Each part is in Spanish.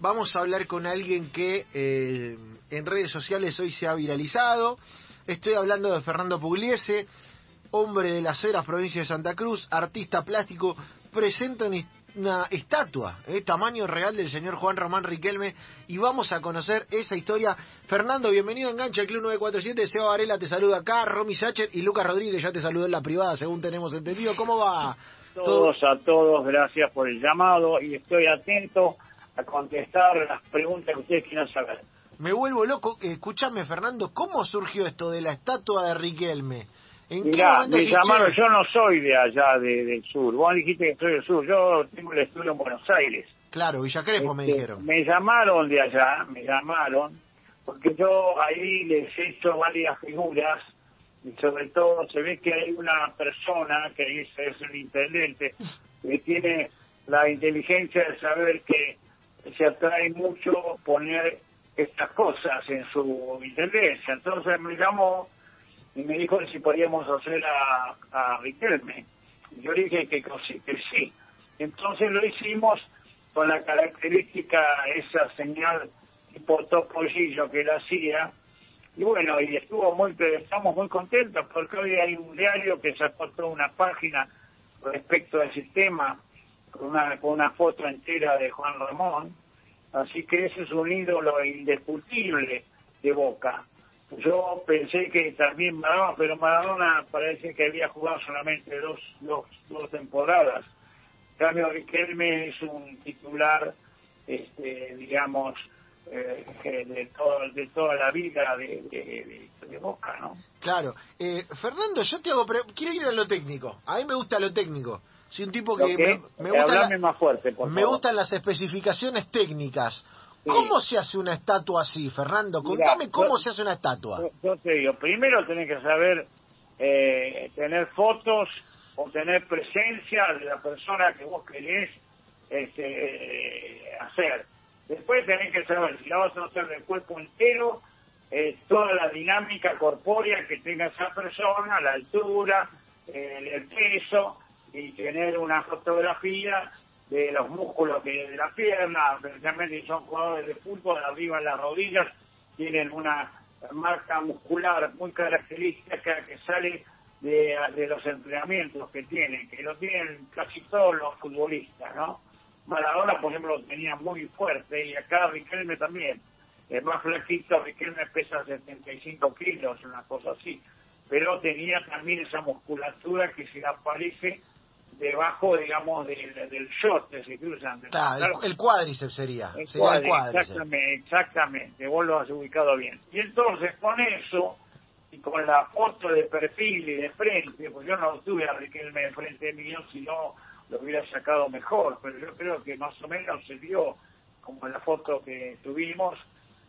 vamos a hablar con alguien que eh, en redes sociales hoy se ha viralizado. Estoy hablando de Fernando Pugliese, hombre de las Heras, provincia de Santa Cruz, artista plástico, presenta una estatua, eh, tamaño real del señor Juan Román Riquelme, y vamos a conocer esa historia. Fernando, bienvenido a Engancha, Club 947, Seba Varela te saluda acá, Romy Sacher y Lucas Rodríguez ya te saludó en la privada, según tenemos entendido. ¿Cómo va? Todos a todos, gracias por el llamado y estoy atento a contestar las preguntas que ustedes quieran saber. Me vuelvo loco. Escúchame, Fernando, ¿cómo surgió esto de la estatua de Riquelme? ¿En Mirá, me llamaron, yo no soy de allá de, del sur. Vos dijiste que soy del sur. Yo tengo el estudio en Buenos Aires. Claro, Villa Crespo me este, dijeron. Me llamaron de allá, me llamaron, porque yo ahí les he hecho varias figuras y sobre todo se ve que hay una persona que dice es un intendente que tiene la inteligencia de saber que se atrae mucho poner estas cosas en su intendencia. Entonces me llamó y me dijo si podíamos hacer a, a Riquelme. Yo dije que, que sí. Entonces lo hicimos con la característica, esa señal tipo topollillo que él hacía. Y bueno, y estuvo muy, estamos muy contentos porque hoy hay un diario que sacó toda una página respecto al sistema con una, con una foto entera de Juan Ramón Así que ese es un ídolo indiscutible de Boca. Yo pensé que también Maradona, pero Maradona parece que había jugado solamente dos, dos, dos temporadas. En cambio, Riquelme es un titular, este, digamos, eh, de, todo, de toda la vida de, Boca, ¿no? Claro. Eh, Fernando, yo te hago... Quiero ir a lo técnico. A mí me gusta lo técnico. Soy un tipo que, me, gusta más fuerte, me gustan las especificaciones técnicas. ¿Cómo se hace una estatua así, Fernando? Contame cómo se hace una estatua. Yo, te digo, primero tenés que saber eh, tener fotos o tener presencia de la persona que vos querés este, hacer. Después tenés que saber si la vas a hacer del cuerpo entero, eh, toda la dinámica corpórea que tenga esa persona, la altura, el peso, y tener una fotografía de los músculos que de la pierna, especialmente si son jugadores de fútbol, arriba en las rodillas, tienen una marca muscular muy característica que sale de, de los entrenamientos que tienen, que lo tienen casi todos los futbolistas, ¿no? Maradona, por ejemplo, lo tenía muy fuerte y acá Riquelme también. Es más flaquito, Riquelme pesa 75 kilos, una cosa así. Pero tenía también esa musculatura que se aparece debajo, digamos, del, del short que se cruzan. el, cuádriceps sería. El, Exactamente, exactamente, vos lo has ubicado bien. Y entonces con eso, y con la foto de perfil y de frente, pues yo no tuve a Riquelme de frente mío, si no lo hubiera sacado mejor, pero yo creo que más o menos se vio como en la foto que tuvimos,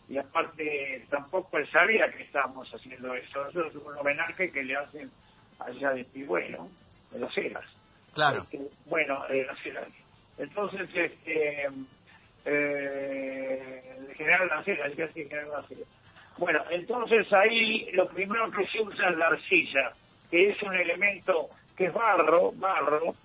y aparte tampoco él sabía que estábamos haciendo eso, eso es un homenaje que le hacen allá de Pigüeno, de las Heras. Claro. Bueno, eh, entonces, este, eh, general Lancera, general Bueno, entonces ahí lo primero que se usa es la arcilla, que es un elemento que es barro, barro,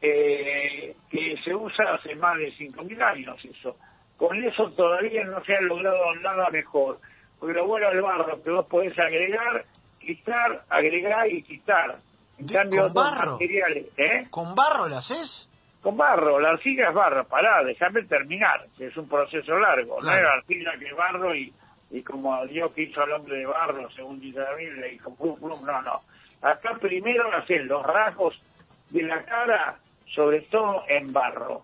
eh, que se usa hace más de 5.000 años eso. Con eso todavía no se ha logrado nada mejor. Porque lo bueno del barro que vos podés agregar, quitar, agregar y quitar. En cambio, ¿Con barro? materiales, ¿eh? ¿Con barro lo haces? Con barro, la arcilla es barro, pará, déjame terminar, es un proceso largo, no es arcilla que es barro y, y como Dios quiso al hombre de barro, según dice la Biblia, y con plum, plum, no, no. Acá primero hacen los rasgos de la cara, sobre todo en barro.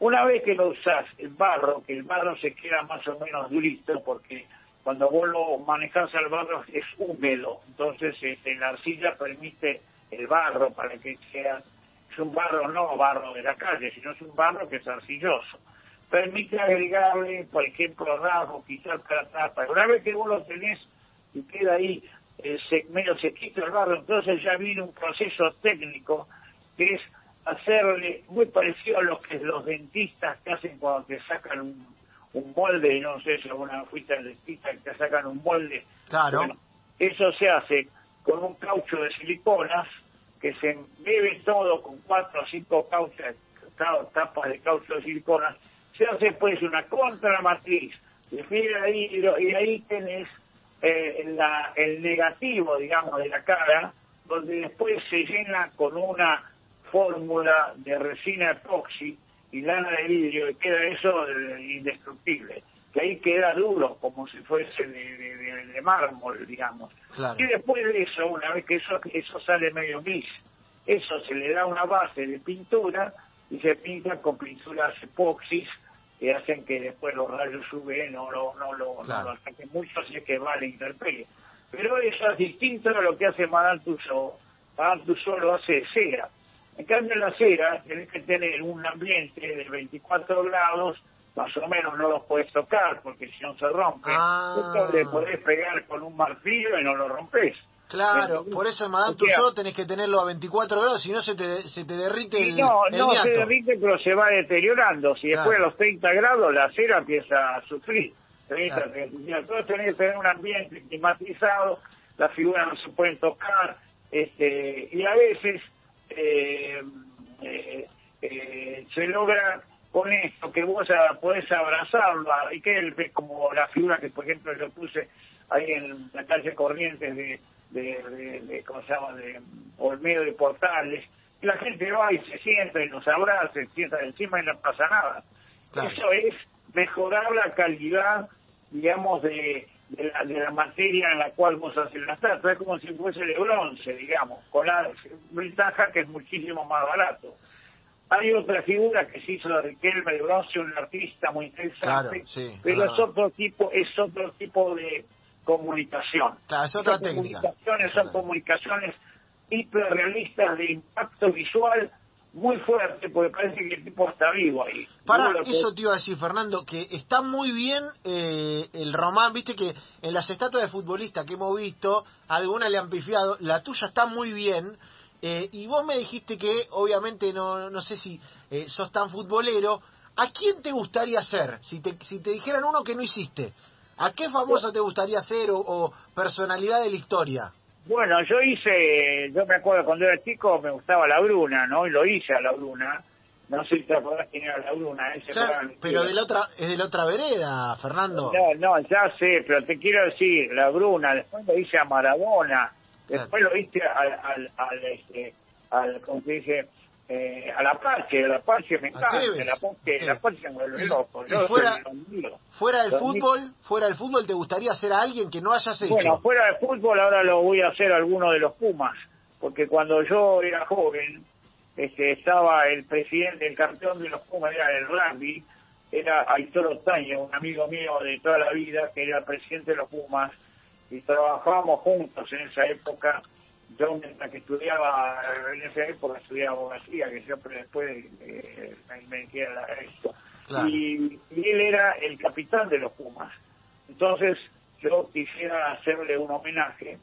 Una vez que lo usás en barro, que el barro se queda más o menos durito, porque cuando vos lo manejás al barro es húmedo, entonces este, la arcilla permite el barro para que sea, es un barro no barro de la calle, sino es un barro que es arcilloso. Permite agregarle, por ejemplo, rasgos, quitar para atrás. Una vez que vos lo tenés y queda ahí eh, se, medio sequito el barro, entonces ya viene un proceso técnico que es hacerle muy parecido a lo que los dentistas que hacen cuando te sacan un, un molde, no sé si alguna fuiste al dentista que te sacan un molde. Claro. eso se hace con un caucho de siliconas que se bebe todo con cuatro o cinco cauchas, tapas de caucho de siliconas, se hace pues una contramatriz. De fibra de vidrio y ahí tenés eh, la, el negativo, digamos, de la cara, donde después se llena con una fórmula de resina epoxi y lana de vidrio y queda eso eh, indestructible que ahí queda duro como si fuese de, mármol digamos y después de eso una vez que eso eso sale medio gris eso se le da una base de pintura y se pinta con pinturas epoxis que hacen que después los rayos UV no, no, no, lo, no lo ataquen mucho, así es que va a la interperie. Pero eso es distinto a lo que hace Madame Tussauds. Madame Tussauds lo hace de cera. En cambio, la cera tenés que tener un ambiente de 24 grados, más o menos no los puedes tocar porque si no se rompe. Ah. Le podés pegar con un martillo y no lo rompes. Claro, por eso en Madame Tussauds tenés que tenerlo a 24 grados, si no se te, se te derrite el No, no se derrite, pero se va deteriorando. Si después a los 30 grados la cera empieza a sufrir. Entonces tenés que tener un ambiente climatizado, las figuras no se pueden tocar, este y a veces eh, eh, eh, se logra con esto que vos podés abrazarla y que es como la figura que por ejemplo yo puse ahí en la calle Corrientes de de, de, ¿cómo se llama?, de Olmedo y Portales, y la gente va y se sienta y nos abraza, se sienta encima y no pasa nada. Eso es mejorar la calidad, digamos, de, de, la, de la materia en la cual vos haces la estatua. Es como si fuese de bronce, digamos, con la ventaja que es muchísimo más barato. Hay otra figura que se hizo de Riquelme de bronce, un artista muy interesante, pero es otro tipo, es otro tipo de, comunicación. Claro, es otra técnica. Comunicaciones son comunicaciones hiperrealistas de impacto visual muy fuerte porque parece que el tipo está vivo ahí. Para eso te iba a decir, Fernando, que está muy bien eh, el román, viste que en las estatuas de futbolistas que hemos visto, algunas le han pifiado, la tuya está muy bien. Eh, y vos me dijiste que, obviamente, no, no sé si eh, sos tan futbolero. ¿A quién te gustaría ser? Si te, si te dijeran uno que no hiciste, ¿A qué famoso te gustaría ser o, personalidad de la historia? Bueno, yo hice, yo me acuerdo cuando era chico me gustaba la Bruna, ¿no? Y lo hice a la Bruna. No sé si te acordás quién era la Bruna. Ese pero de la otra, es de la otra vereda, Fernando. No, no, ya sé, pero te quiero decir, la Bruna, después lo hice a Maradona, después lo hice al, al, al, este, al, ¿cómo se dice? eh, a la Apache, a la Apache me encanta, la Apache, la Apache me vuelve loco. Yo fuera, fuera del fútbol, fuera del fútbol, ¿te gustaría hacer a alguien que no hayas hecho? Bueno, fuera del fútbol ahora lo voy a hacer a alguno de los Pumas, porque cuando yo era joven, este, estaba el presidente, el campeón de los Pumas, era el rugby, era Aitor Otaño, un amigo mío de toda la vida, que era presidente de los Pumas, y trabajábamos juntos en esa época. Yo mientras que estudiaba en esa época estudiaba abogacía que siempre después eh, me, queda esto. Y, él era el capitán de los Pumas. Entonces yo quisiera hacerle un homenaje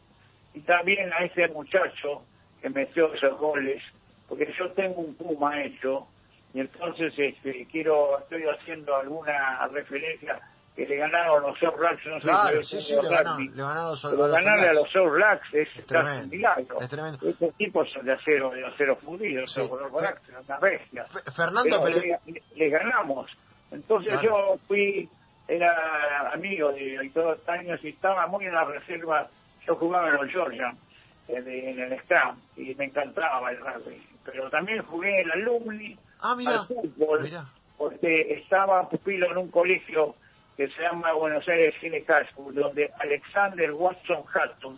y también a ese muchacho que metió esos goles porque yo tengo un Puma hecho y entonces este, quiero estoy haciendo alguna referencia que le ganaron los All Blacks, no sé sí, sí, le, ganaron, le ganaron los, Pero ganarle a los Blacks es, es casi un milagro. Es tremendo. Estos tipos son de acero, de acero fundido, sí. son una bestia. Fernando, pero... Le, le, ganamos. Entonces claro. yo fui, era amigo de todos los años y estaba muy en la reserva, yo jugaba en los Georgia, en, en el Scrum, y me encantaba el rugby. Pero también jugué en el Alumni, ah, mira, al fútbol, porque estaba pupilo en un colegio que se llama Buenos Aires Cine High School, donde Alexander Watson Hatton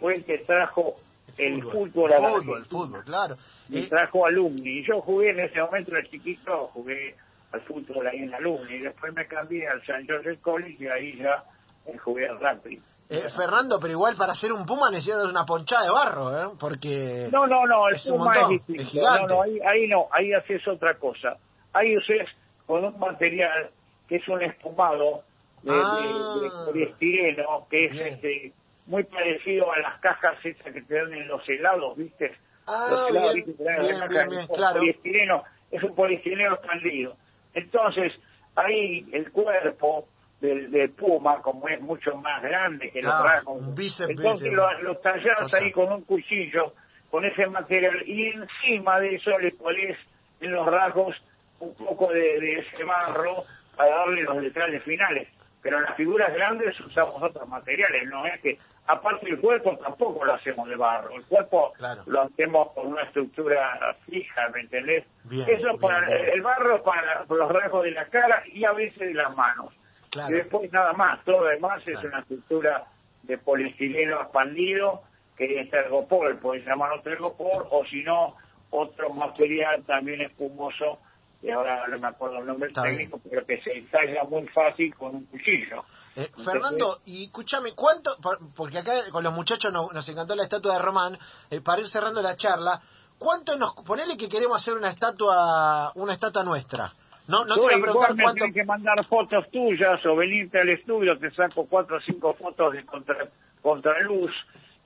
fue el que trajo el fútbol, fútbol a la fútbol, fútbol, claro. Y eh, trajo alumni. Y yo jugué en ese momento, de chiquito, jugué al fútbol ahí en alumni. Y después me cambié al San Jose College y ahí ya eh, jugué al rugby. Eh, Fernando, pero igual para ser un puma necesitas una ponchada de barro, ¿eh? Porque... No, no, no, el puma es distinto. no, no, ahí, ahí no, ahí haces otra cosa. Ahí uses con un material que es un espumado de, ah, de, de poliestireno, que es este, muy parecido a las cajas esas que te dan en los helados, ¿viste? Ah, los helados, bien, bien, claro. poliestireno, es un poliestireno expandido. Entonces, ahí el cuerpo del, del puma, como es mucho más grande que claro, los rasgos, entonces lo, lo tallás ahí con un cuchillo, con ese material, y encima de eso le pones en los rasgos un poco de, de ese barro para darle los detalles finales. Pero en las figuras grandes usamos otros materiales, no es que, aparte el cuerpo tampoco lo hacemos de barro, el cuerpo Claro. lo hacemos con una estructura fija, ¿me entendés? Bien, Eso bien, para bien. el barro para los rasgos de la cara y a veces de las manos. Claro. Y después nada más, todo lo demás es una estructura de poliestireno expandido, que es tergopol, pueden llamarlo tergopol, o si no, otro material también espumoso, y ahora no me acuerdo el nombre Está técnico, pero que se talla muy fácil con un cuchillo. Eh, Entonces, Fernando, y escúchame, ¿cuánto? por- Porque acá con los muchachos nos, nos encantó la estatua de Román, eh, para ir cerrando la charla, ¿cuánto nos. Ponele que queremos hacer una estatua una estatua nuestra. No, no te voy a preguntar me cuánto. que mandar fotos tuyas o venirte al estudio, te saco cuatro o cinco fotos de contra, contraluz.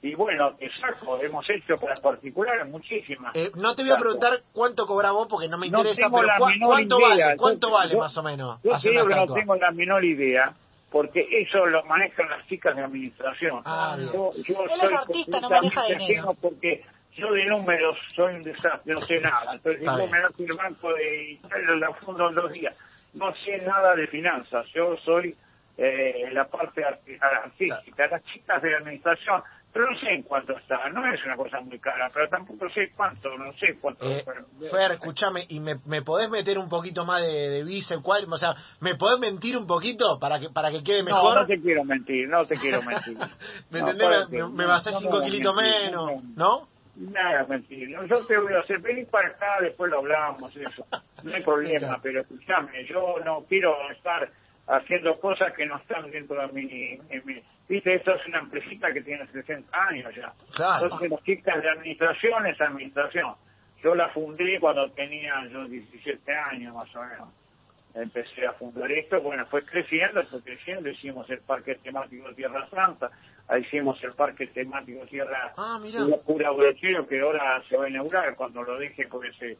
Y bueno, te saco, hemos hecho para particulares muchísimas. Eh, no te voy a preguntar cuánto cobras vos porque no me No interesa, tengo pero la cua- menor ¿cuánto idea. vale? Yo- ¿Cuánto vale yo- más o menos Yo hacer una no tengo la menor idea, porque eso lo manejan las chicas de administración. Ah, yo, yo Él es soy artista, no maneja dinero. Porque yo de números soy un desastre, no sé nada. Entonces, si vos bien. me das el banco de Italia, la fundo en dos días. No sé nada de finanzas, yo soy eh, la parte artística. Las chicas de administración, pero no sé en cuánto está. No es una cosa muy cara, pero tampoco sé cuánto, no sé cuánto. Eh, Fer, escúchame, ¿y me, me podés meter un poquito más de, de visa? ¿Cuál? O sea, ¿me podés mentir un poquito para que para que quede No, mejor? no te quiero mentir, no te quiero mentir. ¿Me No, entendés? Me, me no, cinco no, kilitos mentir, menos, no, ¿no? Nada, mentir. Yo te voy a hacer venir para acá, después lo hablamos, eso. No hay problema, pero escúchame, yo no quiero estar haciendo cosas que no están dentro de mi... Viste, esto es una empresita que tiene 60 años ya. Claro. Entonces, las chicas de administración es administración. Yo la fundé cuando tenía yo 17 años más o menos. Empecé a fundar esto, bueno, fue creciendo, fue creciendo, hicimos el parque temático Tierra Santa, ahí hicimos el parque temático Tierra Ah. Pura Brochero, que ahora se va a inaugurar cuando lo deje, porque se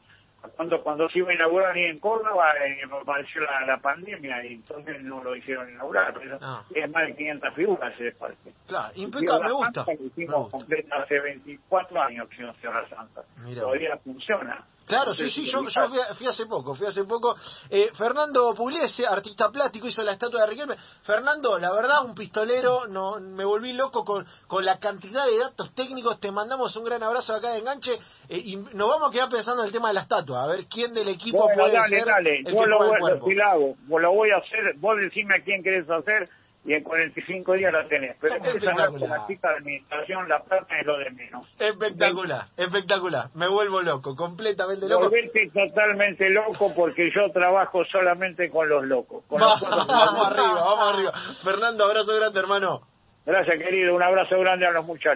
cuando cuando se iba a inaugurar ahí en Córdoba eh, apareció la, la pandemia y entonces no lo hicieron inaugurar, pero Ah. es más de 500 figuras ese parque. Claro, impecable, me gusta. Santa Me hicimos gusta. completa hace 24 años que hicimos Tierra Santa. Mira. Todavía funciona. Claro, sí, sí, si yo, lo yo fui, a- fui hace poco, fui hace poco. Eh, Fernando Pugliese, artista plástico, hizo la estatua de Riquelme. Fernando, la verdad, un pistolero, no, me volví loco con, con la cantidad de datos técnicos. Te mandamos un gran abrazo acá de enganche eh, y nos vamos a quedar pensando en el tema de la estatua, a ver quién del equipo Bueno, puede dale, ser dale, el que lo voy, el cuerpo. sí lo hago, Vos lo voy a hacer, vos decime a quién querés hacer y en 45 días la tenés. Pero empieza a hablar con Espectacular. la chica de administración, la plata es lo de menos. Espectacular, espectacular. Me vuelvo loco, completamente loco. Volverte totalmente loco porque yo trabajo solamente con los locos. Con Va- los locos. vamos arriba, vamos arriba. Fernando, abrazo grande, hermano. Gracias, querido. Un abrazo grande a los muchachos.